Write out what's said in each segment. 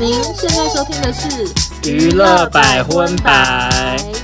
您现在收听的是娱乐百分百。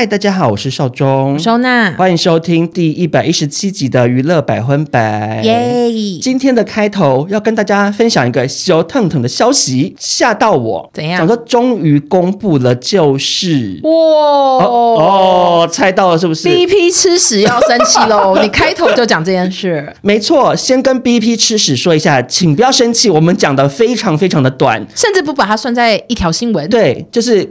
嗨，大家好，我是少中，收纳，欢迎收听第一百一十七集的娱乐百分百。耶！今天的开头要跟大家分享一个小腾腾的消息，吓到我。怎样？想说终于公布了，就是哇哦，哦，猜到了是不是？BP 吃屎要生气喽！你开头就讲这件事。没错，先跟 BP 吃屎说一下，请不要生气，我们讲的非常非常的短，甚至不把它算在一条新闻。对，就是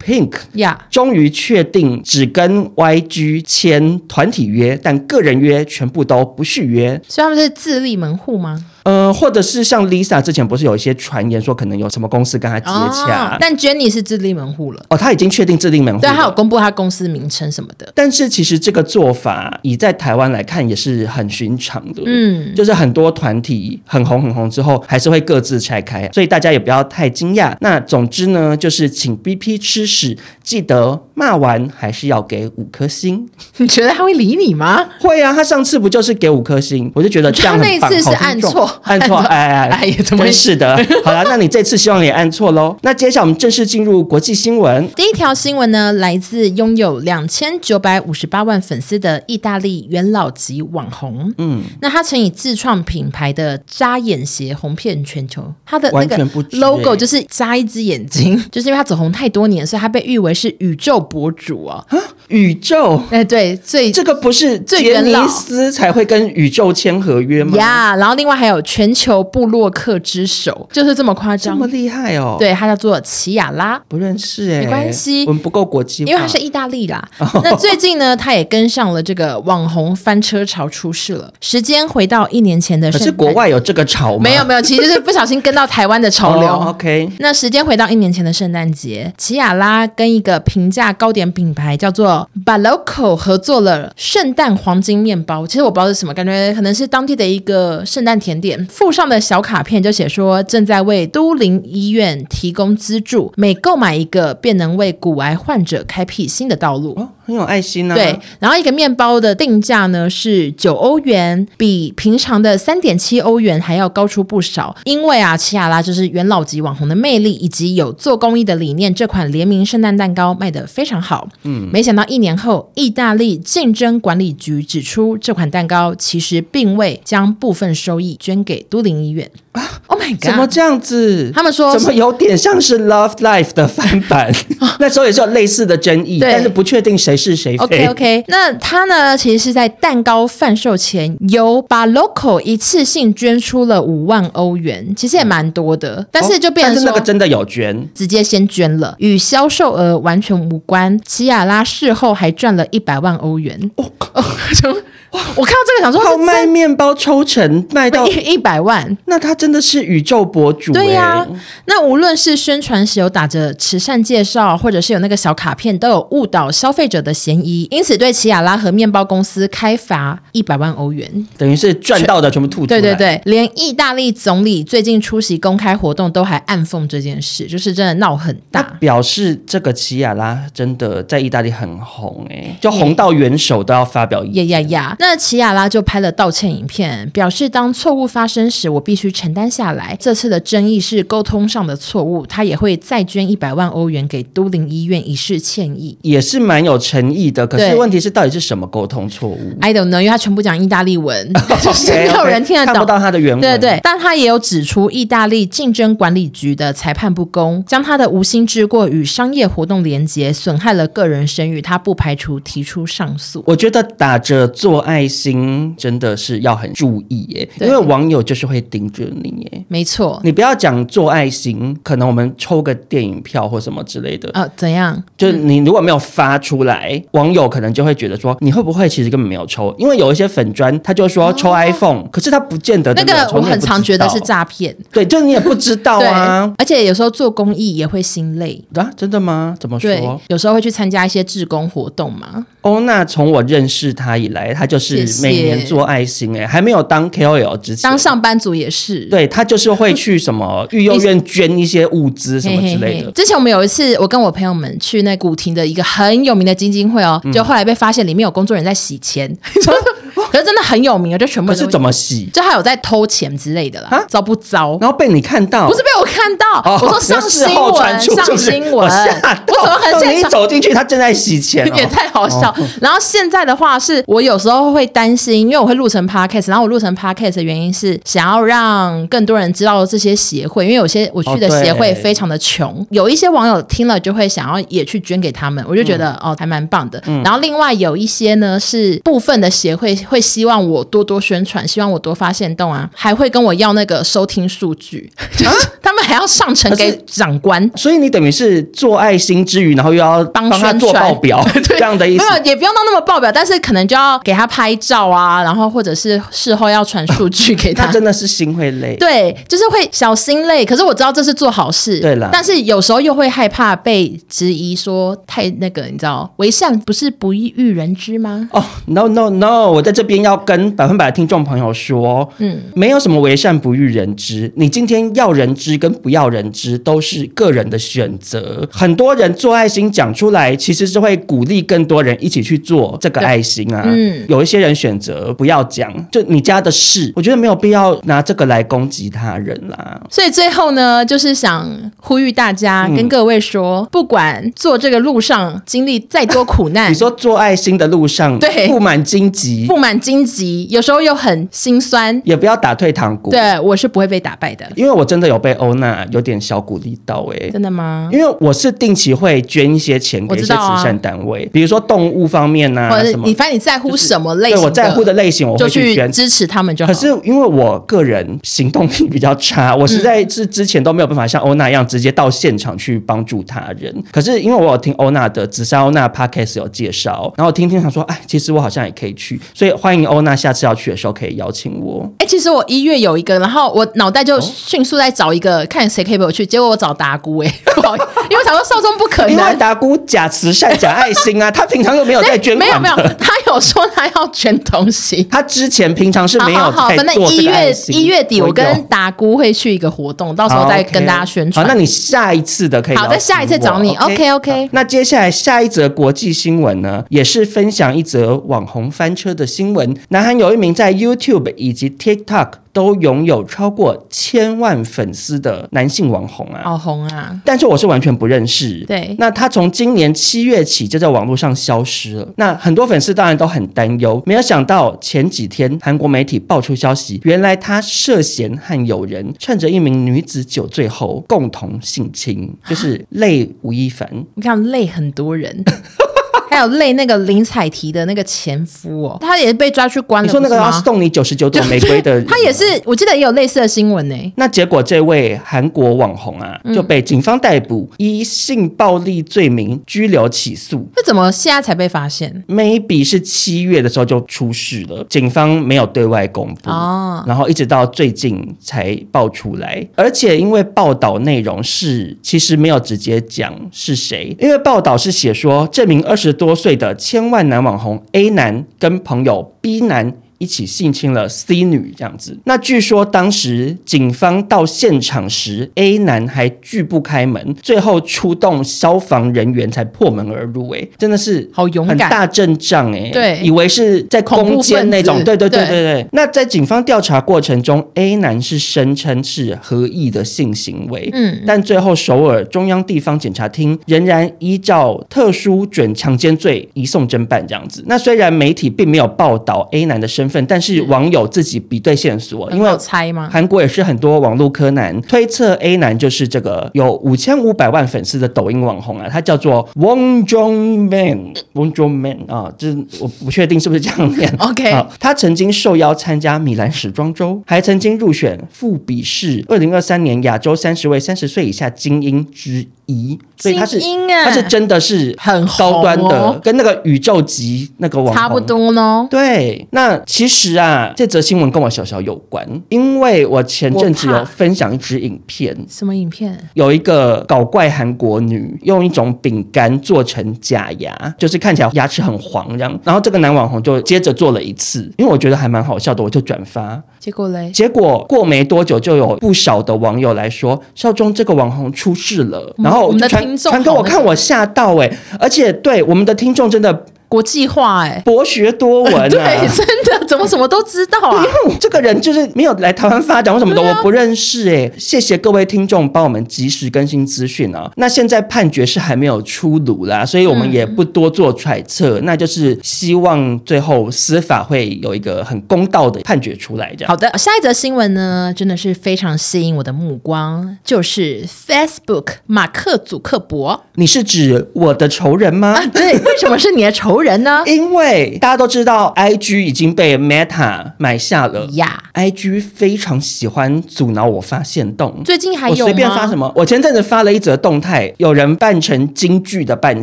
Blackpink 呀终于确定。只跟 YG 签团体约，但个人约全部都不续约，所以他们是自立门户吗？呃，或者是像 Lisa 之前不是有一些传言说可能有什么公司跟她接洽，哦，但 Jennie 是自立门户了。哦，他已经确定自立门户，对，他有公布他公司名称什么的。但是其实这个做法以在台湾来看也是很寻常的，嗯，就是很多团体很红很红之后还是会各自拆开，所以大家也不要太惊讶。那总之呢，就是请 BP 吃屎，记得骂完还是要给五颗星。你觉得他会理你吗？会啊，他上次不就是给五颗星？我就觉得这样。他那次是按错。按错，哎哎哎，怎么是的？好了，那你这次希望你也按错喽。那接下来我们正式进入国际新闻。第一条新闻呢，来自拥有两千九百五十八万粉丝的意大利元老级网红。嗯，那他曾以自创品牌的扎眼鞋红遍全球。他的那个 logo 就是扎一只眼睛，就是因为他走红太多年，所以他被誉为是宇宙博主哦。宇宙？哎，对，最这个不是最杰尼斯才会跟宇宙签合约吗？呀，然后另外还有。全球布洛克之首就是这么夸张，这么厉害哦！对，他叫做奇亚拉，不认识哎，没关系，我们不够国际，因为他是意大利啦。那最近呢，他也跟上了这个网红翻车潮出事了。时间回到一年前的是国外有这个潮吗？没有没有，其实是不小心跟到台湾的潮流。oh, OK，那时间回到一年前的圣诞节，奇亚拉跟一个平价糕点品牌叫做 Balocco 合作了圣诞黄金面包。其实我不知道是什么，感觉可能是当地的一个圣诞甜点。附上的小卡片就写说，正在为都灵医院提供资助，每购买一个便能为骨癌患者开辟新的道路。很有爱心呢、啊。对，然后一个面包的定价呢是九欧元，比平常的三点七欧元还要高出不少。因为啊，齐亚拉就是元老级网红的魅力以及有做公益的理念，这款联名圣诞蛋糕卖得非常好。嗯，没想到一年后，意大利竞争管理局指出，这款蛋糕其实并未将部分收益捐给都灵。医院啊！Oh my god！怎么这样子？他们说怎么有点像是 Love Life 的翻版？那时候也是有类似的争议，但是不确定谁是谁非。OK OK，那他呢？其实是在蛋糕贩售前，由把 local 一次性捐出了五万欧元，其实也蛮多的。嗯、但是就变成那个真的有捐，直接先捐了，与销售额完全无关。齐亚拉事后还赚了一百万欧元。哦哦，我看到这个想说，靠卖面包抽成卖到一百万。那他真的是宇宙博主。欸，对呀、啊。那无论是宣传时有打着慈善介绍，或者是有那个小卡片，都有误导消费者的嫌疑，因此对奇亚拉和面包公司开罚一百万欧元，等于是赚到的全部吐出来。对对对，连意大利总理最近出席公开活动都还暗讽这件事，就是真的闹很大，表示这个奇亚拉真的在意大利很红哎、欸，就红到元首都要发表意见。呀呀呀！那齐亚拉就拍了道歉影片，表示当错误发生时，我必须承担下来。这次的争议是沟通上的错误，他也会再捐一百万欧元给都灵医院以示歉意，也是蛮有诚意的。可是问题是，到底是什么沟通错误？I don't know，因为他全部讲意大利文，就 是没有人听得懂，看不到他的原文。对对对，但他也有指出，意大利竞争管理局的裁判不公，将他的无心之过与商业活动连结，损害了个人声誉。他不排除提出上诉。我觉得打着做爱心真的是要很注意耶，因为网友就是会盯着你耶。没错，你不要讲做爱心，可能我们抽个电影票或什么之类的。哦，怎样？就是你如果没有发出来，嗯、网友可能就会觉得说，你会不会其实根本没有抽？因为有一些粉砖，他就说抽 iPhone，、哦、可是他不见得那个我很常觉得是诈骗。对，就是你也不知道啊。而且有时候做公益也会心累啊？真的吗？怎么说？有时候会去参加一些志工活动嘛。哦，那从我认识他以来，他就是每年做爱心、欸，哎，还没有当 KOL 之前，当上班族也是。对，他就是会去什么育幼院捐一些物资什么之类的嘿嘿嘿。之前我们有一次，我跟我朋友们去那古亭的一个很有名的基金会哦，就后来被发现里面有工作人员在洗钱。嗯 可是真的很有名啊，就全部可是怎么洗？就还有在偷钱之类的啦，啊糟不糟？然后被你看到，不是被我看到，哦我说 上新闻，上新闻，我怎么很想你？走进去，他正在洗钱、哦，也太好笑。然后现在的话，是我有时候会担心，因为我会录成 podcast，然后我录成 podcast 的原因是想要让更多人知道这些协会，因为有些我去的协会非常的穷，哦、有一些网友听了就会想要也去捐给他们，我就觉得、嗯、哦还蛮棒的、嗯。然后另外有一些呢是部分的协会会希望我多多宣传，希望我多发现动啊，还会跟我要那个收听数据，啊 他们还要上呈给长官。所以你等于是做爱心之余，然后又要帮他做报表，这样的意思。没有，也不用到那么报表，但是可能就要给他拍照啊，然后或者是事后要传数据 给他。他真的是心会累，对，就是会小心累。可是我知道这是做好事，对了。但是有时候又会害怕被质疑说太那个，你知道，为善不是不欲人知吗？哦、oh,，no no no，我在这边要跟百分百的听众朋友说，嗯，没有什么为善不欲人知，你今天要人知跟不要人知都是个人的选择。很多人做爱心讲出来，其实是会鼓励更多人一起去做这个爱心啊。嗯，有一些人选择不要讲，就你家的事，我觉得没有必要拿这个来攻击他人啦。所以最后呢，就是想呼吁大家，跟各位说，嗯、不管做这个路上经历再多苦难，你说做爱心的路上，对，布满荆棘，布满荆棘，有时候又很心酸，也不要打退堂鼓。对，我是不会被打败的，因为我真的有被欧娜有点小鼓励到、欸，哎，真的吗？因为我是定期会捐一些钱给一些慈善单位，啊、比如说动物方面呐、啊，或者你反正你在乎什么类型、就是，对我在乎的类型，我会去捐支持他们就好。可是因为我个人行动力比较差，我实在是之前都没有办法像欧娜一样直接到现场去帮助他人。可是因为我有听欧娜的紫砂欧娜 Podcast 有介绍，然后听听想说，哎，其实我好像也可以去，所以欢迎欧娜下次要去的时候可以邀请我。哎，其实我一月有一个，然后我脑袋就迅速在找一个、哦、看谁可以陪我去，结果我找达姑哎，不好意思，因为我想说少中不可能，因为达姑假慈善假爱心啊，他平常又没有在 捐款，没有没有，他有说他要捐东西，他之前平常是没有好好好，反正一月一月底我跟达姑会去一个活动，到时候再跟大家宣传。好，那你下一次的可以好，在下一次找你。OK OK, okay。那接下来下一则国际新闻呢，也是分享一则网红翻车的新闻。南韩有一名在 YouTube 以及 TikTok。都拥有超过千万粉丝的男性网红啊，好红啊！但是我是完全不认识。对，那他从今年七月起就在网络上消失了。那很多粉丝当然都很担忧，没有想到前几天韩国媒体爆出消息，原来他涉嫌和友人趁着一名女子酒醉后共同性侵，就是累吴亦凡。你看，累很多人。还有累那个林采缇的那个前夫哦，他也是被抓去关了。你说那个要送你九十九朵玫瑰的，他也是，我记得也有类似的新闻呢。那结果这位韩国网红啊，就被警方逮捕，以性暴力罪名拘留起诉。那怎么现在才被发现？Maybe 是七月的时候就出事了，警方没有对外公布哦，然后一直到最近才爆出来。而且因为报道内容是其实没有直接讲是谁，因为报道是写说这名二十多岁的千万男网红 A 男跟朋友 B 男一起性侵了 C 女，这样子。那据说当时警方到现场时，A 男还拒不开门，最后出动消防人员才破门而入。哎，真的是好勇敢，很大阵仗哎。对，以为是在攻坚那种。对对对对对，对。那在警方调查过程中，A 男是声称是合意的性行为。嗯。但最后首尔中央地方检察厅仍然依照特殊准强奸罪移送侦办这样子。那虽然媒体并没有报道 A 男的身份。但是网友自己比对线索，因为猜吗？韩国也是很多网络柯南推测 A 男就是这个有五千五百万粉丝的抖音网红啊，他叫做 Won Jong Man，Won Jong Man 啊，就是我不确定是不是这样念。OK，啊，他曾经受邀参加米兰时装周，还曾经入选富比士二零二三年亚洲三十位三十岁以下精英之一，所以他是、啊、他是真的是很高端的，哦、跟那个宇宙级那个网红差不多呢。对，那其实啊，这则新闻跟我小小有关，因为我前阵子有分享一支影片，什么影片？有一个搞怪韩国女用一种饼干做成假牙，就是看起来牙齿很黄这样，然后这个男网红就接着做了一次，因为我觉得还蛮好笑的，我就转发。结果嘞？结果过没多久，就有不少的网友来说，少中这个网红出事了，然后。我们的听众传给我看，我吓到哎！而且对我们的听众真的国际化哎，博学多闻啊，对，真的怎么什么都知道啊？因为这个人就是没有来台湾发展，为什么的我不认识哎。谢谢各位听众帮我们及时更新资讯啊。那现在判决是还没有出炉啦，所以我们也不多做揣测，那就是希望最后司法会有一个很公道的判决出来。这样。好的，下一则新闻呢，真的是非常吸引我的目光，就是 Facebook 马克祖克伯。你是指我的仇人吗？啊，对，为什么是你的仇人呢？因为大家都知道，IG 已经被 Meta 买下了呀。IG 非常喜欢阻挠我发现动，最近还有随便发什么？我前阵子发了一则动态，有人扮成京剧的扮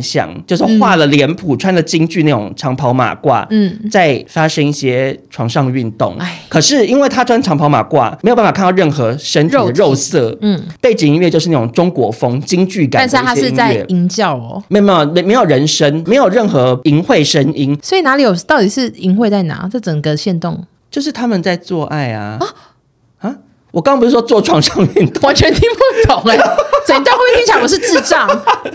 相，就是画了脸谱，嗯、穿了京剧那种长袍马褂，嗯，在发生一些床上运动。哎，可是因为他穿长袍马褂，没有办法看到任何身体的肉色，嗯，背景音乐就是那种中国风京剧感，但是他是在。吟叫哦，没有没有没有人声，没有任何淫秽声音，所以哪里有？到底是淫秽在哪？这整个线动就是他们在做爱啊啊！啊我刚刚不是说做床上运动，完全听不懂哎、欸。整段会不会听起来我是智障？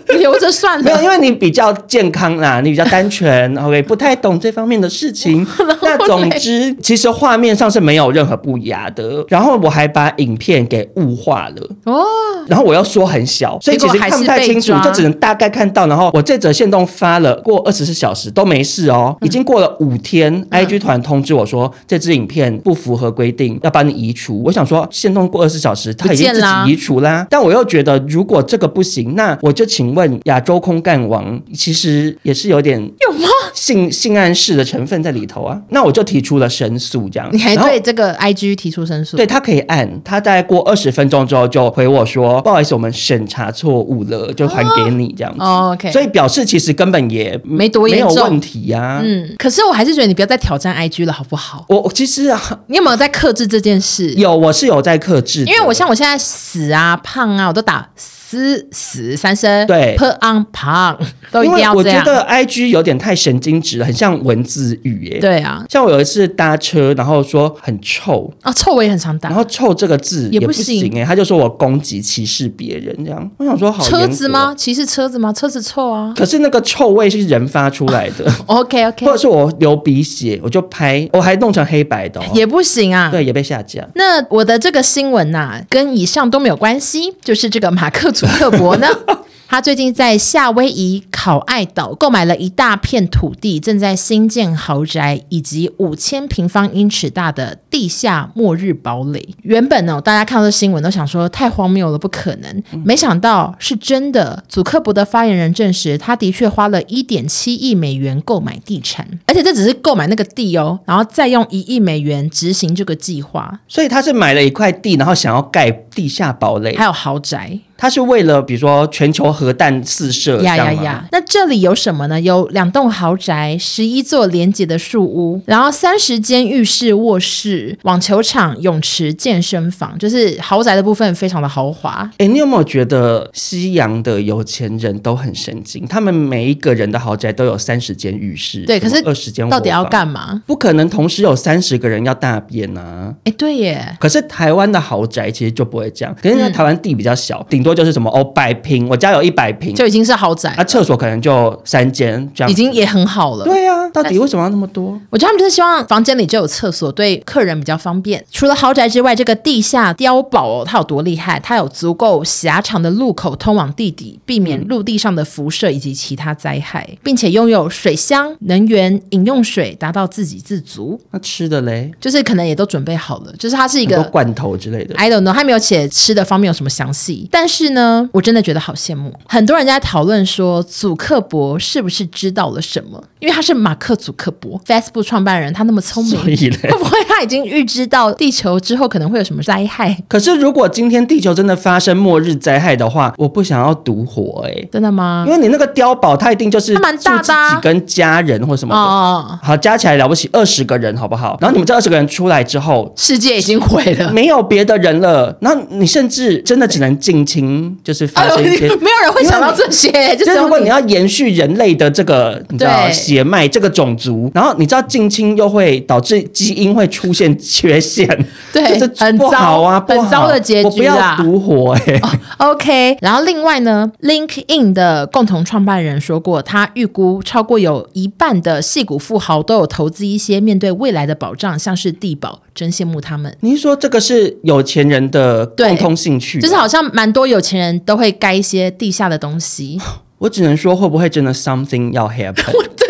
你 留着算了。没有，因为你比较健康啦，你比较单纯，OK，不太懂这方面的事情。那总之，其实画面上是没有任何不雅的。然后我还把影片给雾化了哦。然后我要说很小，所以其实看不太清楚，就只能大概看到。然后我这则线动发了过二十四小时都没事哦，已经过了五天、嗯、，IG 团通知我说这支影片不符合规定，要把你移除。我想说限动过二十四小时，它已经自己移除啦。但我又觉得。如果这个不行，那我就请问亚洲空干王，其实也是有点有吗？性性暗示的成分在里头啊。那我就提出了申诉，这样。你还对这个 IG 提出申诉？对，他可以按，他在过二十分钟之后就回我说：“不好意思，我们审查错误了，就还给你这样子。哦” OK，所以表示其实根本也没多严重，没有问题呀、啊。嗯，可是我还是觉得你不要再挑战 IG 了，好不好？我其实啊，你有没有在克制这件事？有，我是有在克制，因为我像我现在死啊、胖啊，我都打。死死三声，对，put on 胖都一定要这样。我觉得 I G 有点太神经质了，很像文字狱耶。对啊，像我有一次搭车，然后说很臭啊，臭我也很常打。然后臭这个字也不行哎，他就说我攻击歧视别人这样。我想说好车子吗？歧视车子吗？车子臭啊。可是那个臭味是人发出来的。OK OK，或者是我流鼻血，我就拍，我还弄成黑白的，也不行啊。对，也被下架。那我的这个新闻呐、啊，跟以上都没有关系，就是这个马克祖克伯呢。他最近在夏威夷考爱岛购买了一大片土地，正在新建豪宅以及五千平方英尺大的地下末日堡垒。原本呢，大家看到这新闻都想说太荒谬了，不可能。没想到是真的。祖克伯的发言人证实，他的确花了一点七亿美元购买地产，而且这只是购买那个地哦，然后再用一亿美元执行这个计划。所以他是买了一块地，然后想要盖地下堡垒，还有豪宅。他是为了比如说全球核弹四射呀呀呀！那这里有什么呢？有两栋豪宅，十一座连接的树屋，然后三十间浴室、卧室、网球场、泳池、健身房，就是豪宅的部分非常的豪华。哎，你有没有觉得西洋的有钱人都很神经？他们每一个人的豪宅都有三十间浴室，对，可是二十间到底要干嘛？不可能同时有三十个人要大便啊！哎，对耶。可是台湾的豪宅其实就不会这样，可是因为台湾地比较小，顶多。就是什么哦，百平，我家有一百平，就已经是豪宅。那、啊、厕所可能就三间，这样已经也很好了。对呀、啊，到底为什么要那么多？我觉得他们就是希望房间里就有厕所，对客人比较方便。除了豪宅之外，这个地下碉堡哦，它有多厉害？它有足够狭长的路口通往地底，避免陆地上的辐射以及其他灾害，嗯、并且拥有水箱、能源、饮用水，达到自给自足。那吃的嘞？就是可能也都准备好了，就是它是一个罐头之类的。I don't know，它没有写吃的方面有什么详细，但是。是呢，我真的觉得好羡慕。很多人在讨论说，祖克伯是不是知道了什么？因为他是马克·祖克伯，Facebook 创办人，他那么聪明，会不会他已经预知到地球之后可能会有什么灾害？可是，如果今天地球真的发生末日灾害的话，我不想要独活哎、欸，真的吗？因为你那个碉堡，它一定就是蛮大的，几跟家人或什么的哦，好，加起来了不起二十个人，好不好？然后你们这二十个人出来之后，世界已经毁了，没有别的人了。然后你甚至真的只能近亲。亲就是发生一些，没有人会想到这些。就是如果你要延续人类的这个你知道血脉这个种族，然后你知道近亲又会导致基因会出现缺陷，对，很不好啊，很糟的结局啊！我不要独活哎。OK，然后另外呢，LinkedIn 的共同创办人说过，他预估超过有一半的戏骨富豪都有投资一些面对未来的保障，像是地保，真羡慕他们。您说这个是有钱人的共通兴趣？就是好像蛮多有钱人都会盖一些地下的东西。我只能说，会不会真的 something 要 happen？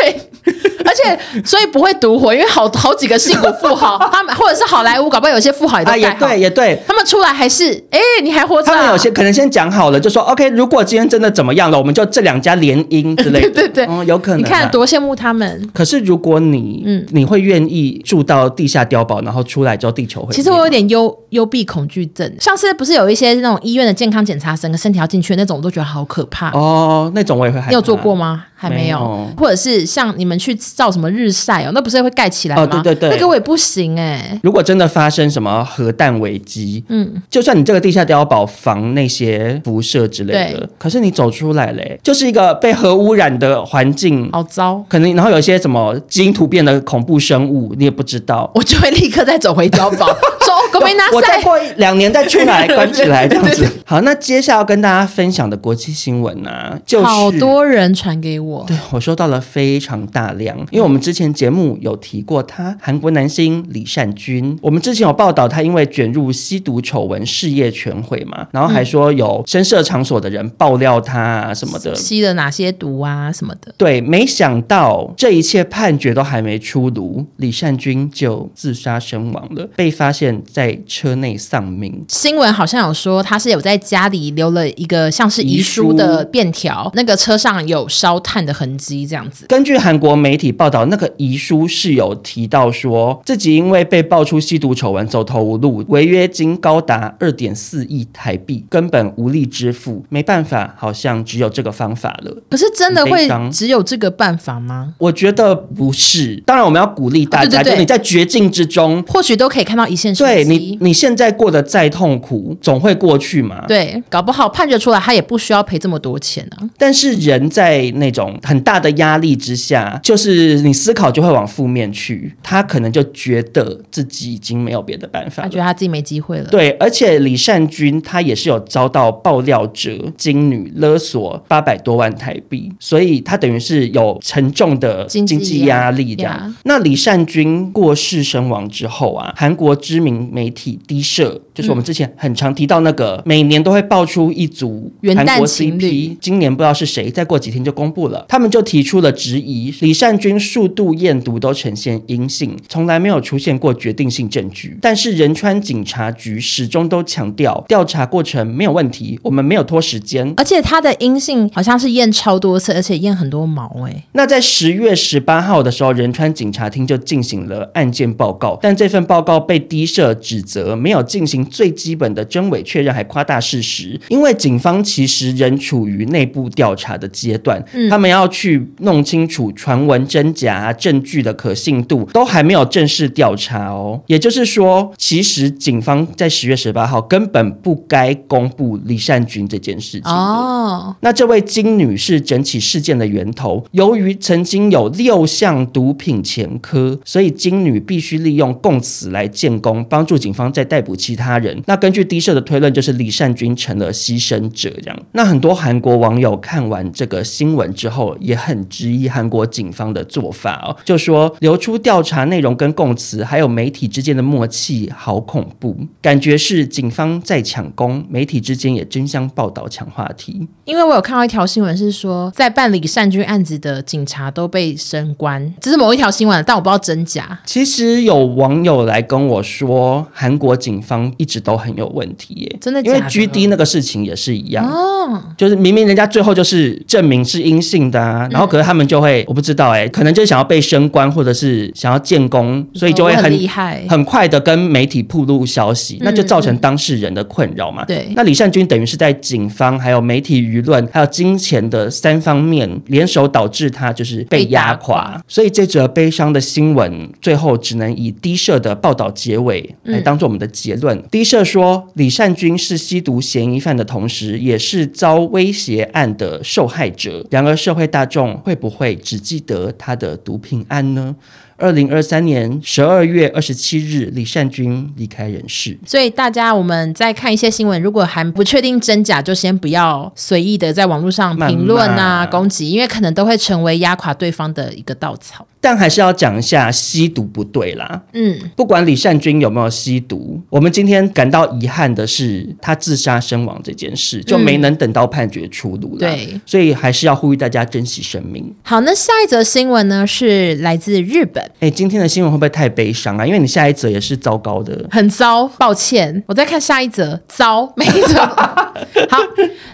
对。所以不会独活，因为好好几个矽谷富豪，他们或者是好莱坞，搞不好有些富豪也都盖好。也对，也对。他们出来还是哎，你还活着？他们有些可能先讲好了，就说 OK，如果今天真的怎么样了，我们就这两家联姻之类的。对 对对，嗯，有可能。你看多羡慕他们。可是如果你，嗯，你会愿意住到地下碉堡，然后出来之后地球会？其实我有点幽幽闭恐惧症，上次不是有一些那种医院的健康检查，整个身体要进去那种，我都觉得好可怕。哦，那种我也会害怕。你有做过吗？还没有，或者是像你们去照什么日晒哦，那不是会盖起来吗？哦，对对对，那个我也不行哎、欸。如果真的发生什么核弹危机，嗯，就算你这个地下碉堡防那些辐射之类的，可是你走出来嘞，就是一个被核污染的环境，好糟。可能然后有一些什么基因突变的恐怖生物，你也不知道，我就会立刻再走回碉堡，说狗没拿。我再过两年再出来关起来这样子。好，那接下来要跟大家分享的国际新闻呢、啊，就是好多人传给我，对我收到了。非常大量，因为我们之前节目有提过他，韩国男星李善均，我们之前有报道他因为卷入吸毒丑闻，事业全毁嘛，然后还说有深色场所的人爆料他啊什么的，吸了哪些毒啊什么的。对，没想到这一切判决都还没出炉，李善均就自杀身亡了，被发现在车内丧命。新闻好像有说他是有在家里留了一个像是遗书的便条，那个车上有烧炭的痕迹，这样子。根据韩国媒体报道，那个遗书是有提到说自己因为被爆出吸毒丑闻，走投无路，违约金高达二点四亿台币，根本无力支付，没办法，好像只有这个方法了。可是真的会只有这个办法吗？我觉得不是。当然，我们要鼓励大家，哦、对对对，就你在绝境之中，或许都可以看到一线生机。对你，你现在过得再痛苦，总会过去嘛。对，搞不好判决出来，他也不需要赔这么多钱呢、啊。但是人在那种很大的压力。之下，就是你思考就会往负面去。他可能就觉得自己已经没有别的办法，他觉得他自己没机会了。对，而且李善均他也是有遭到爆料者金女勒索八百多万台币，所以他等于是有沉重的经济压力这样。那李善均过世身亡之后啊，韩国知名媒体低社，就是我们之前很常提到那个，嗯、每年都会爆出一组韩国 CP，今年不知道是谁，再过几天就公布了，他们就提出了。质疑李善均数度验毒都呈现阴性，从来没有出现过决定性证据。但是仁川警察局始终都强调调查过程没有问题，我们没有拖时间。而且他的阴性好像是验超多次，而且验很多毛诶。那在十月十八号的时候，仁川警察厅就进行了案件报告，但这份报告被低社指责没有进行最基本的真伪确认，还夸大事实。因为警方其实仍处于内部调查的阶段，嗯、他们要去弄。清楚传闻真假、证据的可信度都还没有正式调查哦。也就是说，其实警方在十月十八号根本不该公布李善均这件事情哦。那这位金女是整起事件的源头，由于曾经有六项毒品前科，所以金女必须利用供词来建功，帮助警方再逮捕其他人。那根据低社的推论，就是李善均成了牺牲者。这样，那很多韩国网友看完这个新闻之后，也很质疑。韩国警方的做法哦，就说流出调查内容跟供词，还有媒体之间的默契，好恐怖，感觉是警方在抢功，媒体之间也争相报道抢话题。因为我有看到一条新闻是说，在办理善军案子的警察都被升官，这是某一条新闻，但我不知道真假。其实有网友来跟我说，韩国警方一直都很有问题耶，真的假的？因为 GD 那个事情也是一样哦，就是明明人家最后就是证明是阴性定的啊。然后可是他们就会，我不知道哎、欸，可能就想要被升官，或者是想要建功，所以就会很厉害，很快的跟媒体曝露消息，那就造成当事人的困扰嘛。对，那李善均等于是在警方、还有媒体舆论、还有金钱的三方面联手，导致他就是被压垮。所以这则悲伤的新闻最后只能以低社的报道结尾来当做我们的结论。嗯、低社说，李善均是吸毒嫌疑犯的同时，也是遭威胁案的受害者。然而，社会大众会不会只记得他的毒品案呢？二零二三年十二月二十七日，李善均离开人世。所以大家，我们在看一些新闻，如果还不确定真假，就先不要随意的在网络上评论啊、攻击，因为可能都会成为压垮对方的一个稻草。但还是要讲一下吸毒不对啦。嗯，不管李善均有没有吸毒，我们今天感到遗憾的是他自杀身亡这件事，就没能等到判决出炉了。对，所以还是要呼吁大家珍惜生命。好，那下一则新闻呢，是来自日本。哎，今天的新闻会不会太悲伤啊？因为你下一则也是糟糕的，很糟，抱歉。我再看下一则，糟，没错。好，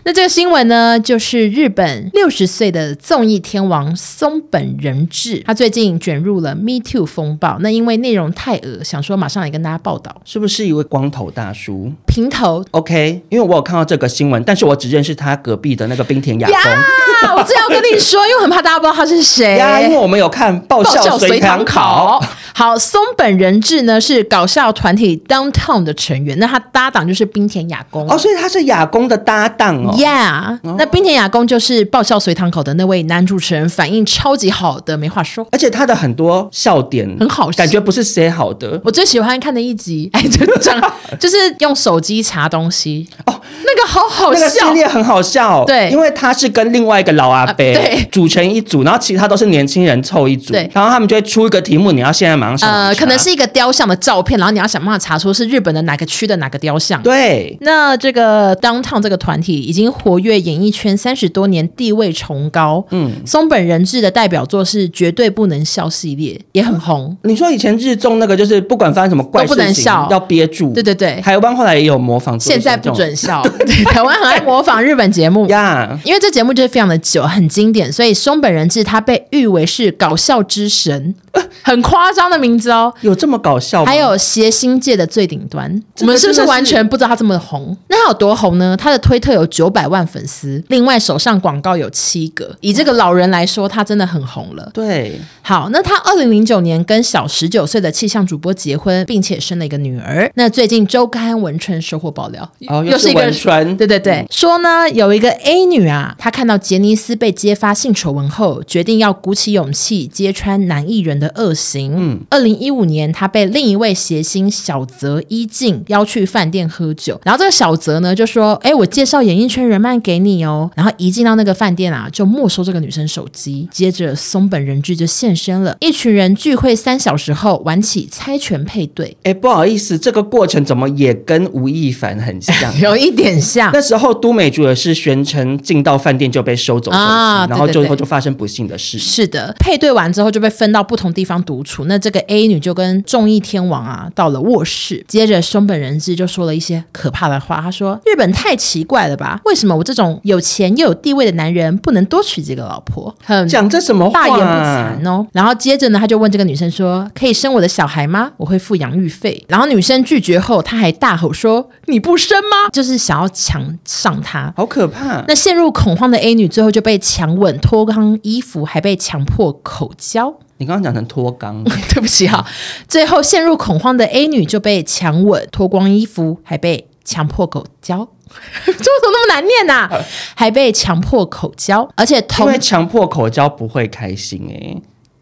那这个新闻呢，就是日本六十岁的综艺天王松本人志，他最近。卷入了 Me Too 风暴，那因为内容太恶，想说马上来跟大家报道，是不是一位光头大叔？平头，OK，因为我有看到这个新闻，但是我只认识他隔壁的那个冰田雅风。Yeah! 我正要跟你说，因为很怕大家不知道他是谁呀，因为我们有看爆笑随堂考。好，松本人志呢是搞笑团体 Downtown 的成员，那他搭档就是冰田雅功。哦，所以他是雅功的搭档哦。Yeah，、哦、那冰田雅功就是爆笑随堂考的那位男主持人，反应超级好的，没话说，而且他的很多笑点很好，感觉不是谁好的。我最喜欢看的一集，哎，就这样，就是用手机查东西。哦，那个好好笑，那个系列很好笑，对，因为他是跟另外一个老阿伯对。组成一组，然后其他都是年轻人凑一组，对，然后他们就会出一个题目，你要现在马。呃，可能是一个雕像的照片，然后你要想办法查出是日本的哪个区的哪个雕像。对，那这个 Downtown 这个团体已经活跃演艺圈三十多年，地位崇高。嗯，松本人志的代表作是《绝对不能笑》系列，也很红。你说以前日综那个，就是不管发生什么怪事情，都不能笑，要憋住。对对对，台湾后来也有模仿，现在不准笑。对，台湾很爱模仿日本节目 呀.因为这节目就是非常的久，很经典，所以松本人志他被誉为是搞笑之神。很夸张的名字哦，有这么搞笑吗？还有谐星界的最顶端，我们是不是完全不知道他这么红？那他有多红呢？他的推特有九百万粉丝，另外手上广告有七个。以这个老人来说，他真的很红了。对，好，那他二零零九年跟小十九岁的气象主播结婚，并且生了一个女儿。那最近周刊文春收获爆料，哦，又是一个文春，对对对，嗯、说呢有一个 A 女啊，她看到杰尼斯被揭发性丑闻后，决定要鼓起勇气揭穿男艺人的恶行。嗯，二零一五年，他被另一位谐星小泽一静邀去饭店喝酒，然后这个小泽呢就说：“哎，我介绍演艺圈人脉给你哦。”然后一进到那个饭店啊，就没收这个女生手机。接着松本人志就现身了，一群人聚会三小时后玩起猜拳配对。哎，不好意思，这个过程怎么也跟吴亦凡很像？有一点像。那时候都美竹也是宣称进到饭店就被收走手机，啊、然后最后就发生不幸的事。是的，配对完之后就被分到不同地方独处。那这个 A 女就跟众议天王啊到了卧室，接着松本人志就说了一些可怕的话。他说：“日本太奇怪了吧？为什么我这种有钱又有地位的男人不能多娶几个老婆？”很讲这什么话？大言不惭哦。然后接着呢，他就问这个女生说：“可以生我的小孩吗？我会付养育费。”然后女生拒绝后，他还大吼说：“你不生吗？”就是想要强上他，好可怕。那陷入恐慌的 A 女最后就被强吻、脱光衣服，还被强迫口交。你刚刚讲成脱肛，对不起哈。最后陷入恐慌的 A 女就被强吻、脱光衣服，还被强迫口交。这怎么那么难念呐、啊？还被强迫口交，而且同因为强迫口交不会开心哎、欸，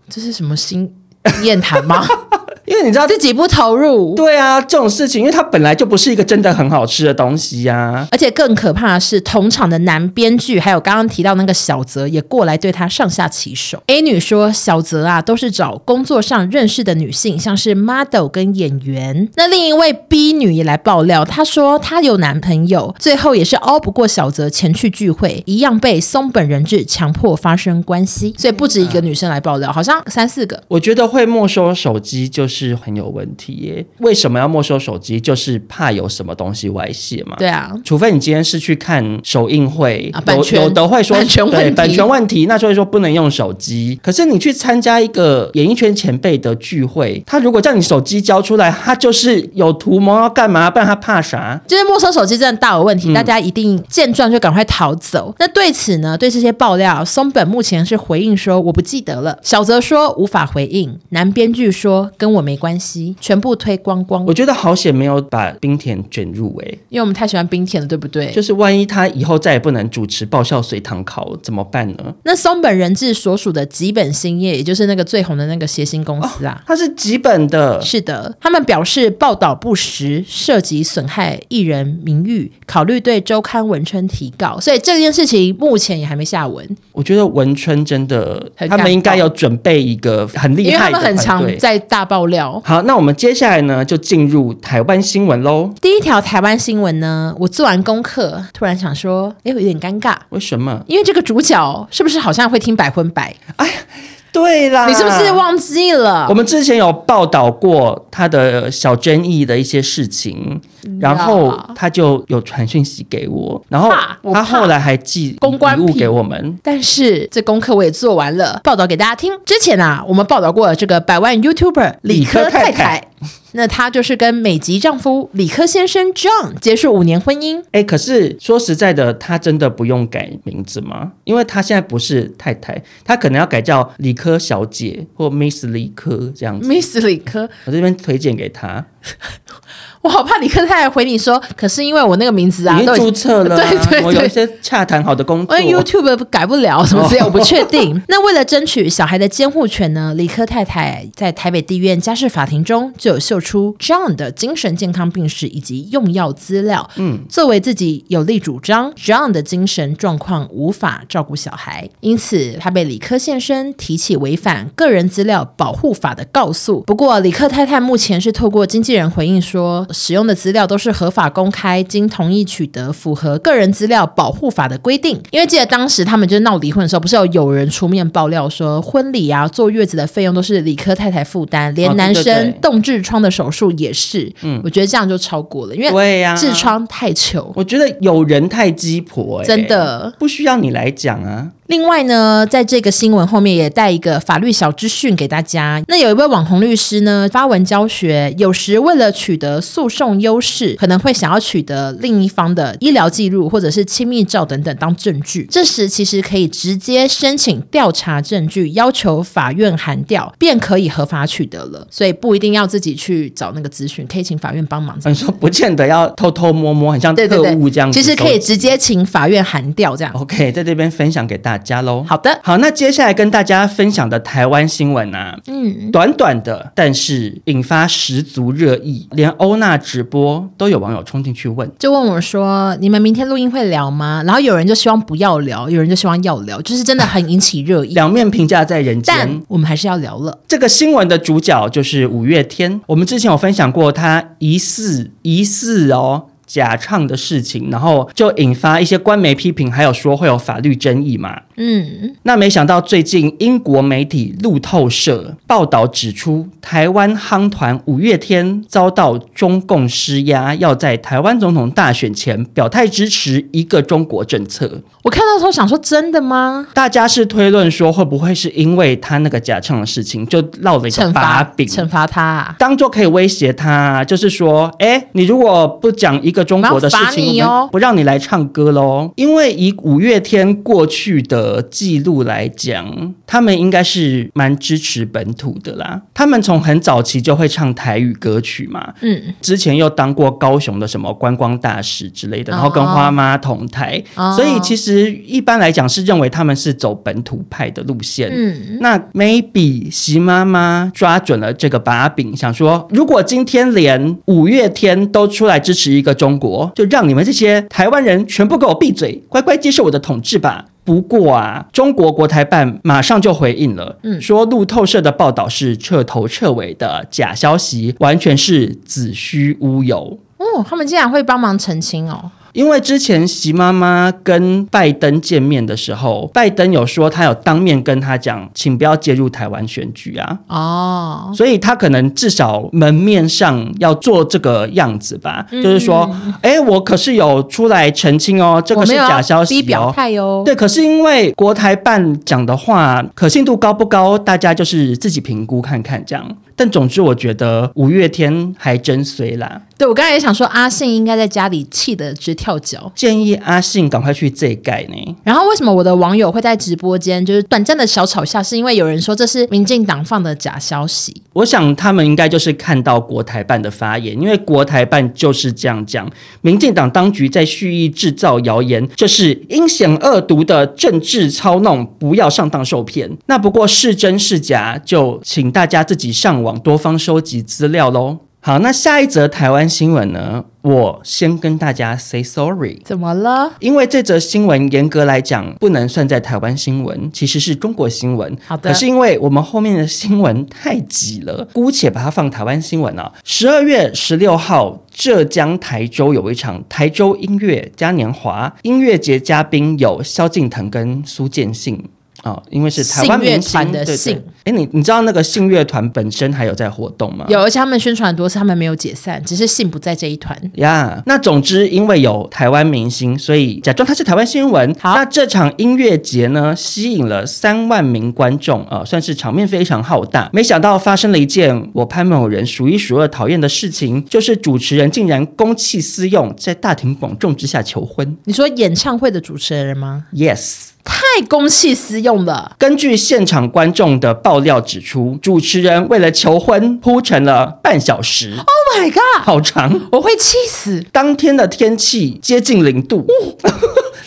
这是什么心验谈吗？因为你知道自己不投入，对啊，这种事情，因为它本来就不是一个真的很好吃的东西呀、啊。而且更可怕的是，同场的男编剧还有刚刚提到那个小泽也过来对他上下其手。A 女说，小泽啊都是找工作上认识的女性，像是 model 跟演员。那另一位 B 女也来爆料，她说她有男朋友，最后也是拗不过小泽前去聚会，一样被松本人质强迫发生关系。所以不止一个女生来爆料，好像三四个。我觉得会没收手机就是。是很有问题耶。为什么要没收手机？就是怕有什么东西外泄嘛。对啊，除非你今天是去看首映会，啊、版权有的会说版权问题，版权问题，那所以说不能用手机。可是你去参加一个演艺圈前辈的聚会，他如果叫你手机交出来，他就是有图谋要干嘛？不然他怕啥？就是没收手机真的大有问题，嗯、大家一定见状就赶快逃走。那对此呢，对这些爆料，松本目前是回应说我不记得了。小泽说无法回应，男编剧说跟我没关系，全部推光光。我觉得好险没有把冰田卷入诶、欸，因为我们太喜欢冰田了，对不对？就是万一他以后再也不能主持爆笑随堂考怎么办呢？那松本人志所属的吉本兴业，也就是那个最红的那个谐星公司啊，他、哦、是吉本的，是的，他们表示报道不实，涉及损害艺人名誉，考虑对周刊文春提告。所以这件事情目前也还没下文。我觉得文春真的，他们应该有准备一个很厉害的，因为他们很常在大爆料。好，那我们接下来呢，就进入台湾新闻喽。第一条台湾新闻呢，我做完功课，突然想说，哎，有点尴尬。为什么？因为这个主角是不是好像会听百分百？哎。对啦，你是不是忘记了？我们之前有报道过他的小争议的一些事情，然后他就有传讯息给我，然后他后来还寄礼物给我们。但是这功课我也做完了，报道给大家听。之前啊，我们报道过这个百万 YouTuber 理科太太。那她就是跟美籍丈夫理科先生 John 结束五年婚姻。哎，可是说实在的，她真的不用改名字吗？因为她现在不是太太，她可能要改叫理科小姐或 Miss 理科这样子。Miss 理科，我这边推荐给她。我好怕李克太太回你说，可是因为我那个名字啊，已经注册了、啊，对对对，我有一些洽谈好的工作，YouTube 改不了什么之类，我不确定。那为了争取小孩的监护权呢，李克太太在台北地院家事法庭中就有秀出 John 的精神健康病史以及用药资料，嗯，作为自己有力主张 John 的精神状况无法照顾小孩，因此他被李克现身提起违反个人资料保护法的告诉。不过李克太太目前是透过经纪人回应说。使用的资料都是合法公开，经同意取得，符合个人资料保护法的规定。因为记得当时他们就闹离婚的时候，不是有有人出面爆料说，婚礼啊、坐月子的费用都是理科太太负担，连男生动痔疮的手术也是。嗯，我觉得这样就超过了，因为痔疮太糗。我觉得有人太鸡婆、欸，真的不需要你来讲啊。另外呢，在这个新闻后面也带一个法律小资讯给大家。那有一位网红律师呢，发文教学，有时为了取得诉讼优势，可能会想要取得另一方的医疗记录或者是亲密照等等当证据。这时其实可以直接申请调查证据，要求法院函调，便可以合法取得了。所以不一定要自己去找那个资讯，可以请法院帮忙。你说不见得要偷偷摸摸，很像特务这样其实可以直接请法院函调这样。OK，在这边分享给大家。家喽，好的，好，那接下来跟大家分享的台湾新闻啊，嗯，短短的，但是引发十足热议，连欧娜直播都有网友冲进去问，就问我说：“你们明天录音会聊吗？”然后有人就希望不要聊，有人就希望要聊，就是真的很引起热议，两面评价在人间。但我们还是要聊了。这个新闻的主角就是五月天，我们之前有分享过，他疑似疑似哦。假唱的事情，然后就引发一些官媒批评，还有说会有法律争议嘛。嗯，那没想到最近英国媒体路透社报道指出，台湾夯团五月天遭到中共施压，要在台湾总统大选前表态支持一个中国政策。我看到的时候想说，真的吗？大家是推论说，会不会是因为他那个假唱的事情，就落了一个把柄，惩罚他啊，当做可以威胁他，就是说，哎，你如果不讲一个。中国的事情，哦，不让你来唱歌喽。因为以五月天过去的记录来讲，他们应该是蛮支持本土的啦。他们从很早期就会唱台语歌曲嘛，嗯，之前又当过高雄的什么观光大使之类的，然后跟花妈同台，哦，所以其实一般来讲是认为他们是走本土派的路线。嗯，那 maybe 习妈妈抓准了这个把柄，想说如果今天连五月天都出来支持一个。中国就让你们这些台湾人全部给我闭嘴，乖乖接受我的统治吧。不过啊，中国国台办马上就回应了，嗯，说路透社的报道是彻头彻尾的假消息，完全是子虚乌有。哦，他们竟然会帮忙澄清哦。因为之前习妈妈跟拜登见面的时候，拜登有说他有当面跟他讲，请不要介入台湾选举啊。哦，所以他可能至少门面上要做这个样子吧，嗯、就是说，哎，我可是有出来澄清哦，这个是假消息哦。表态哦。对，可是因为国台办讲的话可信度高不高，大家就是自己评估看看这样。但总之，我觉得五月天还真衰啦。对，我刚才也想说，阿信应该在家里气得直跳脚，建议阿信赶快去这盖呢。然后，为什么我的网友会在直播间就是短暂的小吵下？是因为有人说这是民进党放的假消息。我想他们应该就是看到国台办的发言，因为国台办就是这样讲，民进党当局在蓄意制造谣言，这是阴险恶毒的政治操弄，不要上当受骗。那不过是真是假，就请大家自己上网多方收集资料喽。好，那下一则台湾新闻呢？我先跟大家 say sorry。怎么了？因为这则新闻严格来讲不能算在台湾新闻，其实是中国新闻。好的。可是因为我们后面的新闻太挤了，姑且把它放台湾新闻啊。十二月十六号，浙江台州有一场台州音乐嘉年华，音乐节嘉宾有萧敬腾跟苏建信。哦，因为是台湾明星的信，哎，你你知道那个信乐团本身还有在活动吗？有，而且他们宣传多次，他们没有解散，只是信不在这一团呀。那总之，因为有台湾明星，所以假装它是台湾新闻。好，那这场音乐节呢，吸引了三万名观众啊，呃，算是场面非常浩大。没想到发生了一件我潘某人数一数二讨厌的事情，就是主持人竟然公器私用，在大庭广众之下求婚。你说演唱会的主持人吗？Yes。太公器私用了。根据现场观众的爆料指出，主持人为了求婚铺陈了半小时。Oh my god，好长，我会气死。当天的天气接近零度，哦、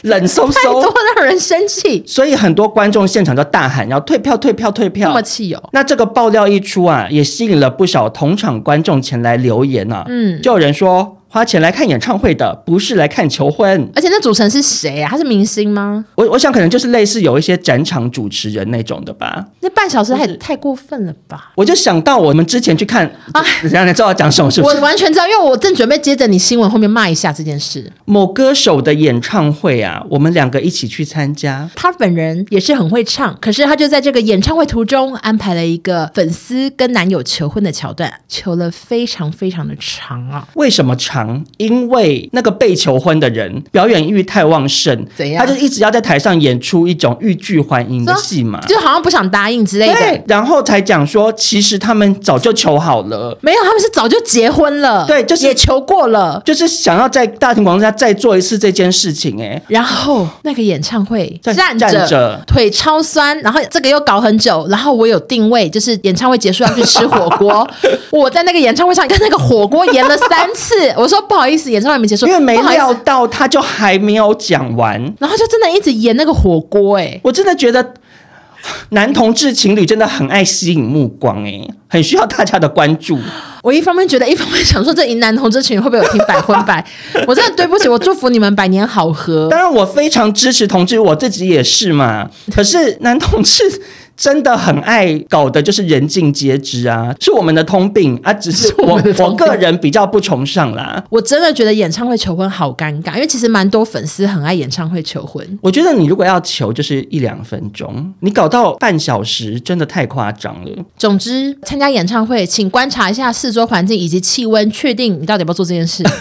冷飕飕，太多让人生气。所以很多观众现场就大喊要退票、退票、退票。这么气哦。那这个爆料一出啊，也吸引了不少同场观众前来留言啊。嗯，就有人说。花钱来看演唱会的，不是来看求婚。而且那主持人是谁啊？他是明星吗？我我想可能就是类似有一些展场主持人那种的吧。那半小时太太过分了吧？我就想到我们之前去看，啊，等下你知道我讲什么是不是？我完全知道，因为我正准备接着你新闻后面骂一下这件事。某歌手的演唱会啊，我们两个一起去参加。他本人也是很会唱，可是他就在这个演唱会途中安排了一个粉丝跟男友求婚的桥段，求了非常非常的长啊。为什么长？因为那个被求婚的人表演欲太旺盛，怎样？他就一直要在台上演出一种欲拒还迎的戏嘛，就好像不想答应之类的。对，然后才讲说，其实他们早就求好了，没有，他们是早就结婚了。对，就是也求过了，就是想要在大庭广众下再做一次这件事情。哎，然后那个演唱会站着，站着腿超酸，然后这个又搞很久，然后我有定位，就是演唱会结束要去吃火锅。我在那个演唱会上跟那个火锅延了三次，我说不好意思，演唱会没结束，因为没料到他就还没有讲完，然后就真的一直演那个火锅。哎，我真的觉得男同志情侣真的很爱吸引目光，哎，很需要大家的关注。我一方面觉得，一方面想说，这一男同志情侣会不会有听百分百？我真的对不起，我祝福你们百年好合。当然，我非常支持同志，我自己也是嘛。可是男同志。真的很爱搞的，就是人尽皆知啊，是我们的通病啊。只是我 是我，我个人比较不崇尚啦。我真的觉得演唱会求婚好尴尬，因为其实蛮多粉丝很爱演唱会求婚。我觉得你如果要求，就是一两分钟，你搞到半小时，真的太夸张了。总之，参加演唱会，请观察一下四周环境以及气温，确定你到底要不要做这件事。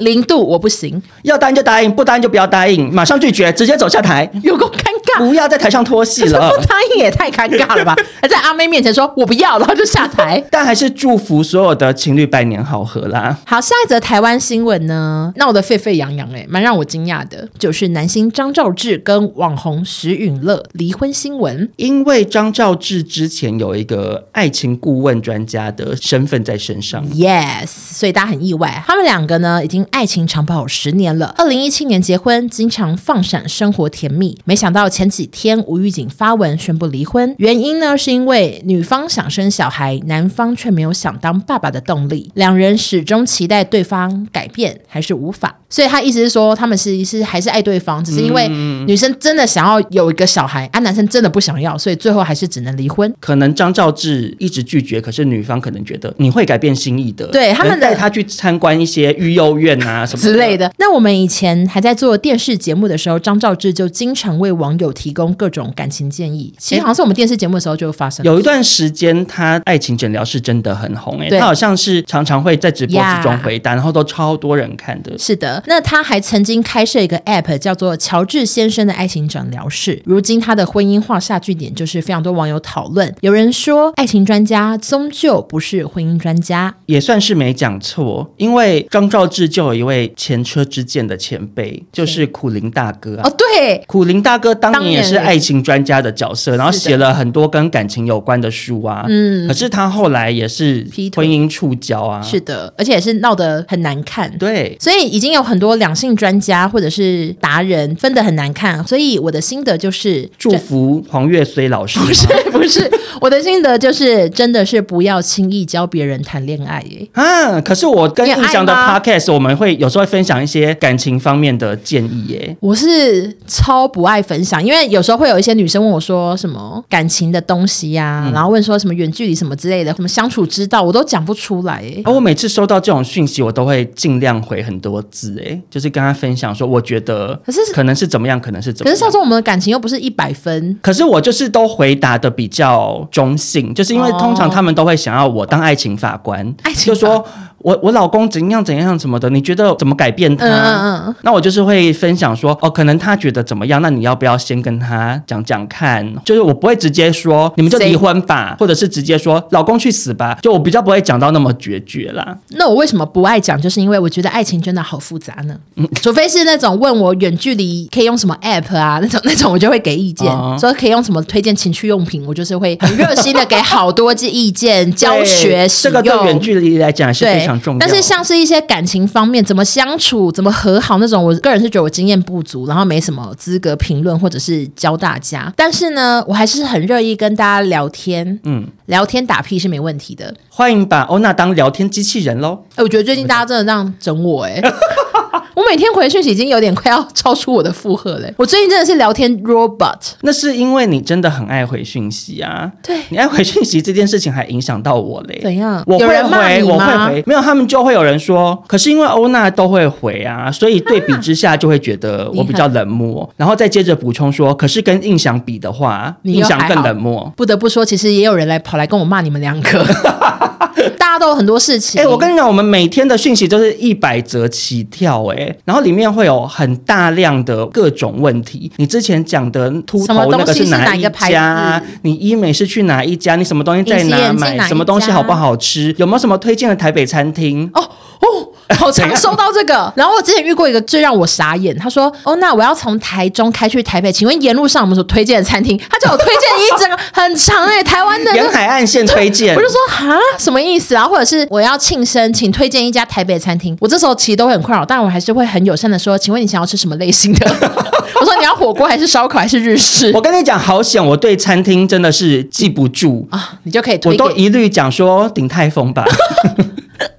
零度我不行，要答应就答应，不答应就不要答应，马上拒绝，直接走下台。有够 不要在台上拖戏了。不答应也太尴尬了吧？还在阿妹面前说我不要，然后就下台。但还是祝福所有的情侣百年好合啦。好，下一则台湾新闻呢，闹得沸沸扬扬，哎，蛮让我惊讶的，就是男星张兆志跟网红徐允乐离婚新闻。因为张兆志之前有一个爱情顾问专家的身份在身上，yes，所以大家很意外，他们两个呢已经。爱情长跑十年了，二零一七年结婚，经常放闪，生活甜蜜。没想到前前几天吴玉景发文宣布离婚，原因呢是因为女方想生小孩，男方却没有想当爸爸的动力，两人始终期待对方改变，还是无法。所以他意思是说，他们是是还是爱对方，只是因为女生真的想要有一个小孩，啊，男生真的不想要，所以最后还是只能离婚。可能张兆志一直拒绝，可是女方可能觉得你会改变心意的，对他们带他去参观一些育幼院啊什么之类的。那我们以前还在做电视节目的时候，张兆志就经常为网友提供各种感情建议。其实好像是我们电视节目的时候就发生。有一段时间，他爱情诊疗室真的很红哎、欸，他好像是常常会在直播之中回答，yeah. 然后都超多人看的。是的，那他还曾经开设一个 App，叫做乔治先生的爱情诊疗室。如今他的婚姻画下句点，就是非常多网友讨论。有人说，爱情专家终究不是婚姻专家，也算是没讲错。因为张兆志就有一位前车之鉴的前辈，就是苦苓大哥啊。哦，对，苦苓大哥当年也是爱情专家的角色，然后写了很多跟感情有关的书啊。嗯，可是他后来也是婚姻触礁啊。是的，而且也是闹得很难看。对，所以已经有很多两性专家或者是达人分得很难看。所以我的心得就是祝福黄岳虽老师。不是不是，我的心得就是真的是不要轻易教别人谈恋爱耶。啊，可是我跟印象的 podcast 我们会有时候会分享一些感情方面的建议耶。我是超不爱分享，因为有时候会有一些女生问我说什么感情的东西呀、啊嗯，然后问说什么远距离什么之类的，什么相处之道，我都讲不出来耶。而我每次收到这种讯息，我都会尽量回很多字，哎，就是跟他分享说，我觉得可是可能是怎么样，可能是怎么样。可是少说我们的感情又不是一百分，可是我就是都回答的比较中性，就是因为通常他们都会想要我当爱情法官，哦、爱情就说。我我老公怎样怎样什么的，你觉得怎么改变他？嗯嗯，那我就是会分享说，哦，可能他觉得怎么样，那你要不要先跟他讲讲看？就是我不会直接说你们就离婚吧，或者是直接说老公去死吧，就我比较不会讲到那么决绝啦。那我为什么不爱讲？就是因为我觉得爱情真的好复杂呢。嗯，除非是那种问我远距离可以用什么 app 啊，那种那种我就会给意见，哦，说可以用什么推荐情趣用品，我就是会很热心的给好多意见教学。这个对远距离来讲是非常。但是像是一些感情方面怎么相处、怎么和好那种，我个人是觉得我经验不足，然后没什么资格评论或者是教大家。但是呢，我还是很乐意跟大家聊天，嗯，聊天打屁是没问题的。欢迎把欧娜当聊天机器人喽！哎，我觉得最近大家真的这样整我哎。我每天回讯息已经有点快要超出我的负荷了。我最近真的是聊天 robot。那是因为你真的很爱回讯息啊。对，你爱回讯息这件事情还影响到我嘞。怎样？我会回，我会回。没有，他们就会有人说，可是因为欧娜都会回啊，所以对比之下就会觉得 我比较冷漠。啊、然后再接着补充说，可是跟印象比的话，印象更冷漠。不得不说，其实也有人来跑来跟我骂你们两个。大家都有很多事情。哎、欸，我跟你讲，我们每天的讯息都是一百则起跳，哎，然后里面会有很大量的各种问题。你之前讲的秃头那个是哪一家？你医美是去哪一家？你什么东西在哪买哪？什么东西好不好吃？有没有什么推荐的台北餐厅？哦哦。好常收到这个，然后我之前遇过一个最让我傻眼，他说：“哦，那我要从台中开去台北，请问沿路上我们所推荐的餐厅？”他叫我推荐一整个很长哎、欸，台湾的沿海岸线推荐，我就说哈，什么意思啊？或者是我要庆生，请推荐一家台北餐厅。我这时候其实都很困扰，但我还是会很友善的说：“请问你想要吃什么类型的？” 我说：“你要火锅还是烧烤还是日式？”我跟你讲，好险，我对餐厅真的是记不住啊，你就可以推，我都一律讲说鼎泰丰吧。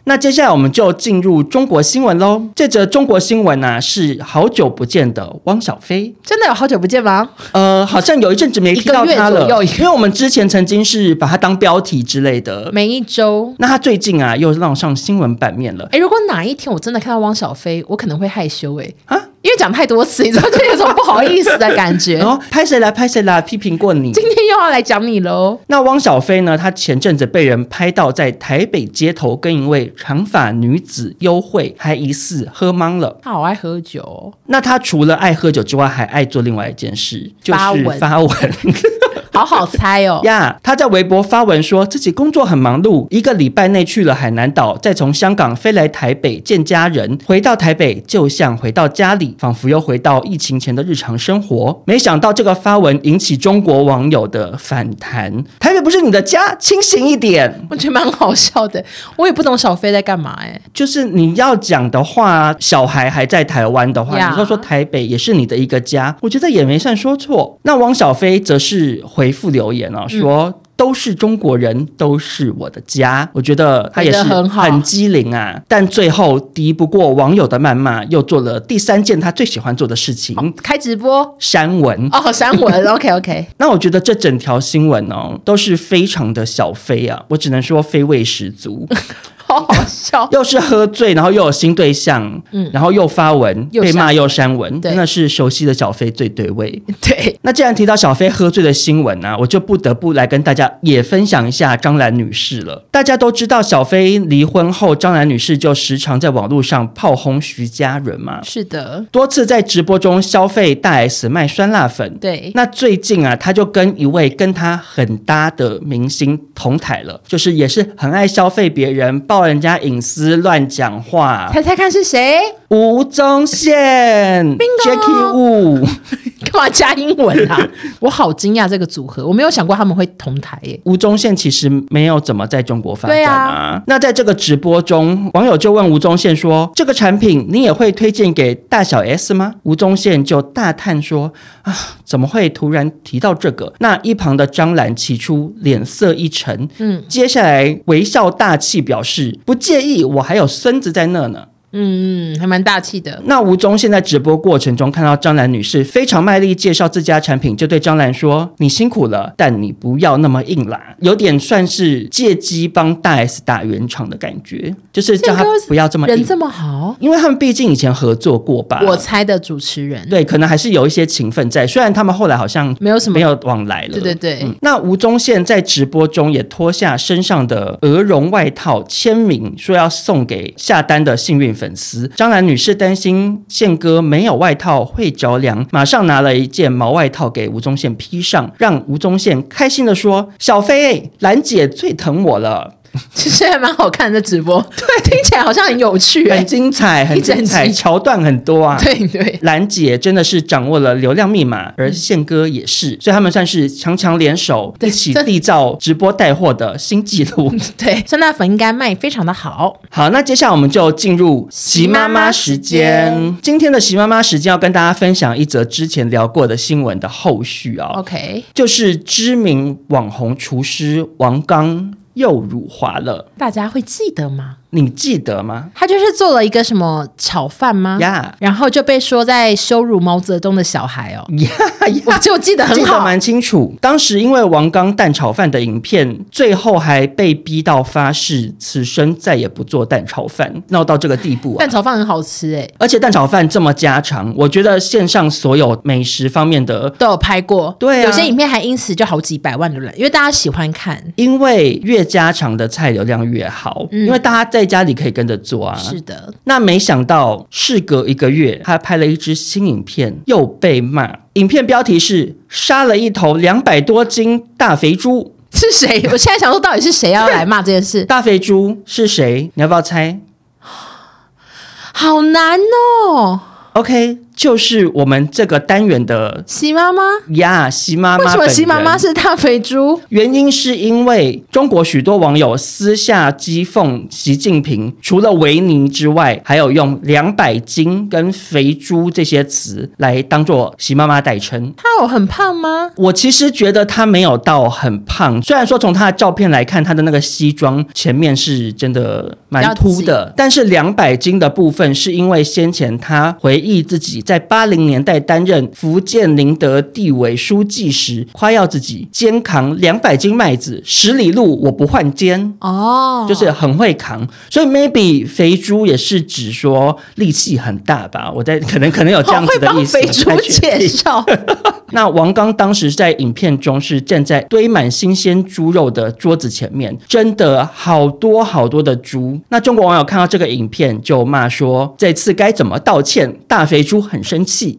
那接下来我们就进入中国新闻喽。这则中国新闻呢、啊，是好久不见的汪小菲。真的有好久不见吗？呃，好像有一阵子没听到他了。因为我们之前曾经是把他当标题之类的。每一周。那他最近啊，又让上新闻版面了。哎，如果哪一天我真的看到汪小菲，我可能会害羞哎。啊？因为讲太多次，你知道，就有种不好意思的感觉。然后拍谁来拍谁来批评过你，今天又要来讲你喽。那汪小菲呢？他前阵子被人拍到在台北街头跟一位长发女子幽会，还疑似喝懵了。他好爱喝酒哦。那他除了爱喝酒之外，还爱做另外一件事，就是发文。好好猜哦。呀，他在微博发文说自己工作很忙碌，一个礼拜内去了海南岛，再从香港飞来台北见家人，回到台北就像回到家里，仿佛又回到疫情前的日常生活。没想到这个发文引起中国网友的反弹。台北不是你的家，清醒一点。我觉得蛮好笑的，我也不懂小飞在干嘛哎。就是你要讲的话，小孩还在台湾的话，你说说台北也是你的一个家，我觉得也没算说错。那汪小菲则是回复留言啊，说。嗯都是中国人，都是我的家。我觉得他也是很机灵啊，但最后敌不过网友的谩骂，又做了第三件他最喜欢做的事情：开直播删文。哦，删文。OK OK。那我觉得这整条新闻哦，都是非常的小飞啊，我只能说飞味十足。好好笑，又是喝醉，然后又有新对象，嗯，然后又发文又被骂又删文，真的是熟悉的小飞最对味。对，那既然提到小飞喝醉的新闻呢、啊，我就不得不来跟大家也分享一下张兰女士了。大家都知道，小飞离婚后，张兰女士就时常在网络上炮轰徐佳伦嘛。是的，多次在直播中消费大 S 卖酸辣粉。对，那最近啊，她就跟一位跟她很搭的明星同台了，就是也是很爱消费别人。爆人家隐私、乱讲话，猜猜看是谁？吴宗宪，Jacky Wu。干嘛加英文啊？我好惊讶这个组合，我没有想过他们会同台耶。吴宗宪其实没有怎么在中国发展啊。啊那在这个直播中，网友就问吴宗宪说：“这个产品你也会推荐给大小 S 吗？”吴宗宪就大叹说：“啊，怎么会突然提到这个？”那一旁的张兰起初脸色一沉，嗯，接下来微笑大气表示不介意，我还有孙子在那呢。嗯嗯，还蛮大气的。那吴宗宪在直播过程中看到张兰女士非常卖力介绍自家产品，就对张兰说：“你辛苦了，但你不要那么硬啦。”有点算是借机帮大 S 打圆场的感觉，就是叫他不要这么硬。人这么好，因为他们毕竟以前合作过吧。我猜的主持人对，可能还是有一些情分在。虽然他们后来好像没有什么没有往来了。对对对。嗯、那吴宗宪在直播中也脱下身上的鹅绒外套，签名说要送给下单的幸运粉。粉丝张兰女士担心宪哥没有外套会着凉，马上拿了一件毛外套给吴宗宪披上，让吴宗宪开心地说：“小飞，兰姐最疼我了。” 其实还蛮好看的直播，对，听起来好像很有趣，很精彩，很精彩，桥段很多啊。对对，兰姐真的是掌握了流量密码，而宪哥也是，所以他们算是强强联手，一起缔造直播带货的新纪录。对，酸辣粉应该卖非常的好。好，那接下来我们就进入席妈妈时间。今天的席妈妈时间要跟大家分享一则之前聊过的新闻的后续啊。OK，就是知名网红厨师王刚。又辱华了，大家会记得吗？你记得吗？他就是做了一个什么炒饭吗？呀，Yeah. 然后就被说在羞辱毛泽东的小孩哦。呀呀，我就记得很好，记得蛮清楚。当时因为王刚蛋炒饭的影片，最后还被逼到发誓此生再也不做蛋炒饭，闹到这个地步啊。蛋炒饭很好吃哎，而且蛋炒饭这么家常，我觉得线上所有美食方面的都有拍过。对啊，有些影片还因此就好几百万的人，因为大家喜欢看，因为越家常的菜流量越好，嗯、因为大家在家里可以跟着做啊。是的，那没想到事隔一个月，他拍了一支新影片，又被骂。影片标题是“杀了一头两百多斤大肥猪”，是谁？我现在想说，到底是谁要来骂这件事？大肥猪是谁？你要不要猜？好难哦。OK。就是我们这个单元的习妈妈呀，习妈妈。为什么习妈妈是大肥猪？原因是因为中国许多网友私下讥讽习近平，除了维尼之外，还有用两百斤跟肥猪这些词来当做习妈妈代称。他有很胖吗？我其实觉得他没有到很胖，虽然说从他的照片来看，他的那个西装前面是真的蛮凸的，但是两百斤的部分是因为先前他回忆自己。在八零年代担任福建宁德地委书记时，夸耀自己肩扛两百斤麦子，十里路我不换肩哦，就是很会扛。所以 maybe 肥猪也是指说力气很大吧？我在可能可能有这样子的意思。肥猪介绍。那王刚当时在影片中是站在堆满新鲜猪肉的桌子前面，真的好多好多的猪。那中国网友看到这个影片就骂说：这次该怎么道歉？大肥猪。很生气，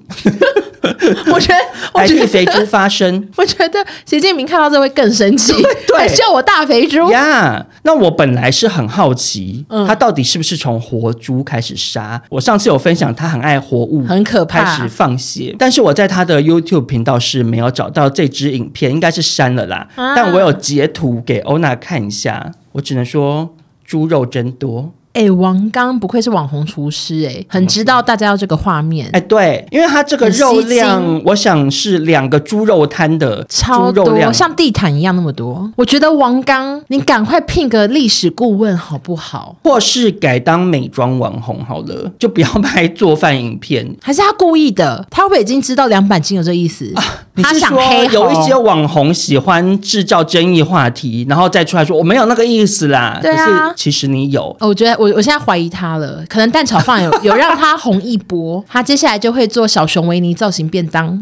我觉得，我觉得替肥猪发声。我觉得习近平看到这会更生气，对，叫我大肥猪呀。Yeah, 那我本来是很好奇，嗯、他到底是不是从活猪开始杀？我上次有分享，他很爱活物，很可怕，开始放血。但是我在他的 YouTube 频道是没有找到这支影片，应该是删了啦。啊、但我有截图给欧娜看一下，我只能说猪肉真多。哎、欸，王刚不愧是网红厨师，哎，很知道大家要这个画面。哎、欸，对，因为他这个肉量，我想是两个猪肉摊的超多，像地毯一样那么多。我觉得王刚，你赶快聘个历史顾问好不好？或是改当美妆网红好了，就不要拍做饭影片。还是他故意的？他会不会已经知道两板金有这意思？啊、他是说？有一些网红喜欢制造争议话题，然后再出来说我没有那个意思啦。对啊，可是其实你有。我觉得我。我我现在怀疑他了，可能蛋炒饭有有让他红一波，他接下来就会做小熊维尼造型便当，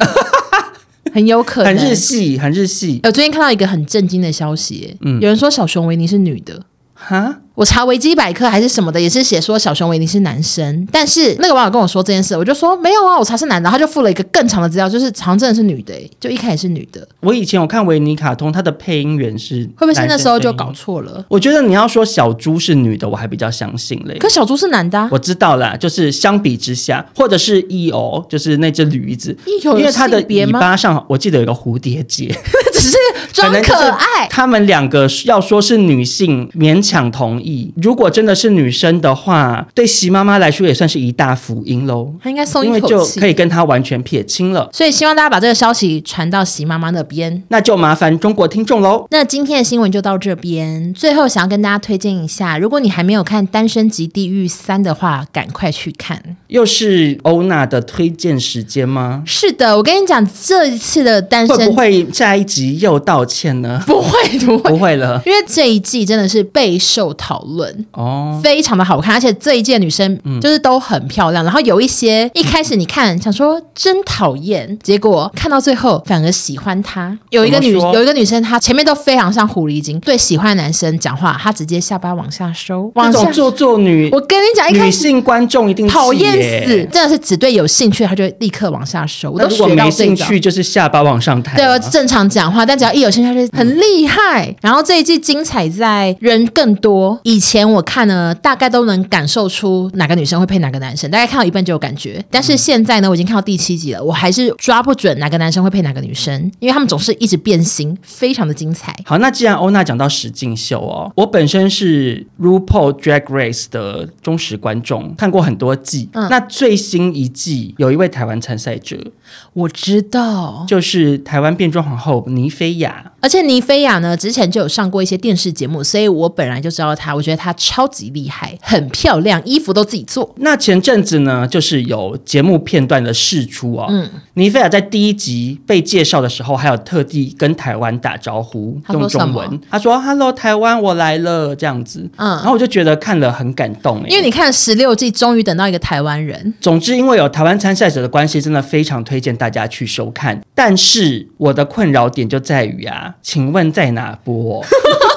很有可能。很日系，很日系。我最近看到一个很震惊的消息，嗯，有人说小熊维尼是女的，哈？我查维基百科还是什么的，也是写说小熊维尼是男生，但是那个网友跟我说这件事，我就说没有啊，我查是男的，他就附了一个更长的资料，就是好像真的是女的，就一开始是女的。我以前我看维尼卡通，他的配音员是会不会是那时候就搞错了？我觉得你要说小猪是女的，我还比较相信嘞。可小猪是男的啊，我知道啦，就是相比之下，或者是 EO，就是那只驴子，因为它的尾巴上我记得有个蝴蝶结，只是装可爱。他们两个要说是女性，勉强同意。如果真真的是女生的话，对席妈妈来说也算是一大福音喽。她应该松一口气，因为就可以跟她完全撇清了。所以希望大家把这个消息传到席妈妈那边。那就麻烦中国听众喽。那今天的新闻就到这边。最后想要跟大家推荐一下，如果你还没有看《单身即地狱三》的话，赶快去看。又是欧娜的推荐时间吗？是的，我跟你讲，这一次的单身会不会下一集又道歉呢？不会，不会，不会了，因为这一季真的是备受讨论哦。非常的好看，而且这一届女生就是都很漂亮。嗯、然后有一些一开始你看想说真讨厌，结果看到最后反而喜欢她。有一个女有一个女生，她前面都非常像狐狸精，对喜欢的男生讲话，她直接下巴往下收，往下做作女。我跟你讲，一开始女性观众一定讨厌死，真的是只对有兴趣，她就立刻往下收。我都学到这个。没兴趣就是下巴往上抬。对，我正常讲话，但只要一有兴趣，她就很厉害。嗯、然后这一季精彩在人更多。以前我看呢。大概都能感受出哪个女生会配哪个男生，大概看到一半就有感觉。但是现在呢，我已经看到第七集了，我还是抓不准哪个男生会配哪个女生，因为他们总是一直变形，非常的精彩。好，那既然欧娜讲到实境秀哦，我本身是 RuPaul Drag Race 的忠实观众，看过很多季。嗯，那最新一季有一位台湾参赛者，我知道，就是台湾变装皇后妮菲亚。而且妮菲亚呢，之前就有上过一些电视节目，所以我本来就知道她，我觉得她超级厉害。很漂亮，衣服都自己做。那前阵子呢，就是有节目片段的释出哦。嗯，尼菲亚在第一集被介绍的时候，还有特地跟台湾打招呼，用中文。他说：“Hello，台湾，我来了。”这样子。嗯，然后我就觉得看了很感动，因为你看十六季，终于等到一个台湾人。总之，因为有台湾参赛者的关系，真的非常推荐大家去收看。但是我的困扰点就在于啊，请问在哪播？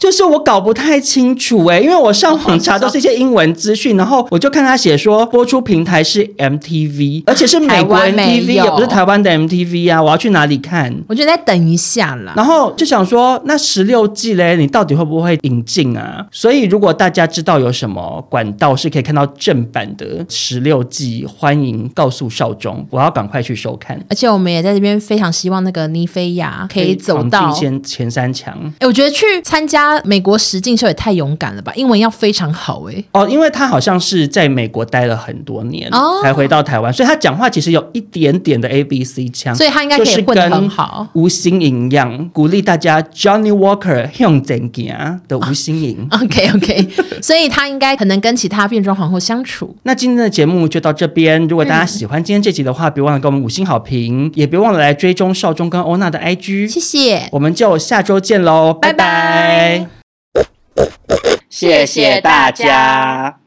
就是我搞不太清楚哎、欸，因为我上网查都是一些英文资讯，然后我就看他写说播出平台是 MTV，而且是美国 MTV，也不是台湾的 MTV 啊，我要去哪里看？我觉得再等一下啦。然后就想说，那十六季嘞，你到底会不会引进啊？所以如果大家知道有什么管道是可以看到正版的十六季，欢迎告诉少中，我要赶快去收看。而且我们也在这边非常希望那个妮菲亚可以走到前前三强。哎，我觉得去参加。美国实境秀也太勇敢了吧！英文要非常好哎、欸。哦，因为他好像是在美国待了很多年，哦、才回到台湾，所以他讲话其实有一点点的 A B C 腔，所以他应该可以混得很好。吴心盈一样，鼓励大家 Johnny Walker 向前行的吴心盈。OK OK，所以他应该可能跟其他变装皇后相处。那今天的节目就到这边，如果大家喜欢今天这集的话，别、嗯、忘了给我们五星好评，也别忘了来追踪少中跟欧娜的 IG。谢谢，我们就下周见喽，拜拜。拜拜谢谢大家。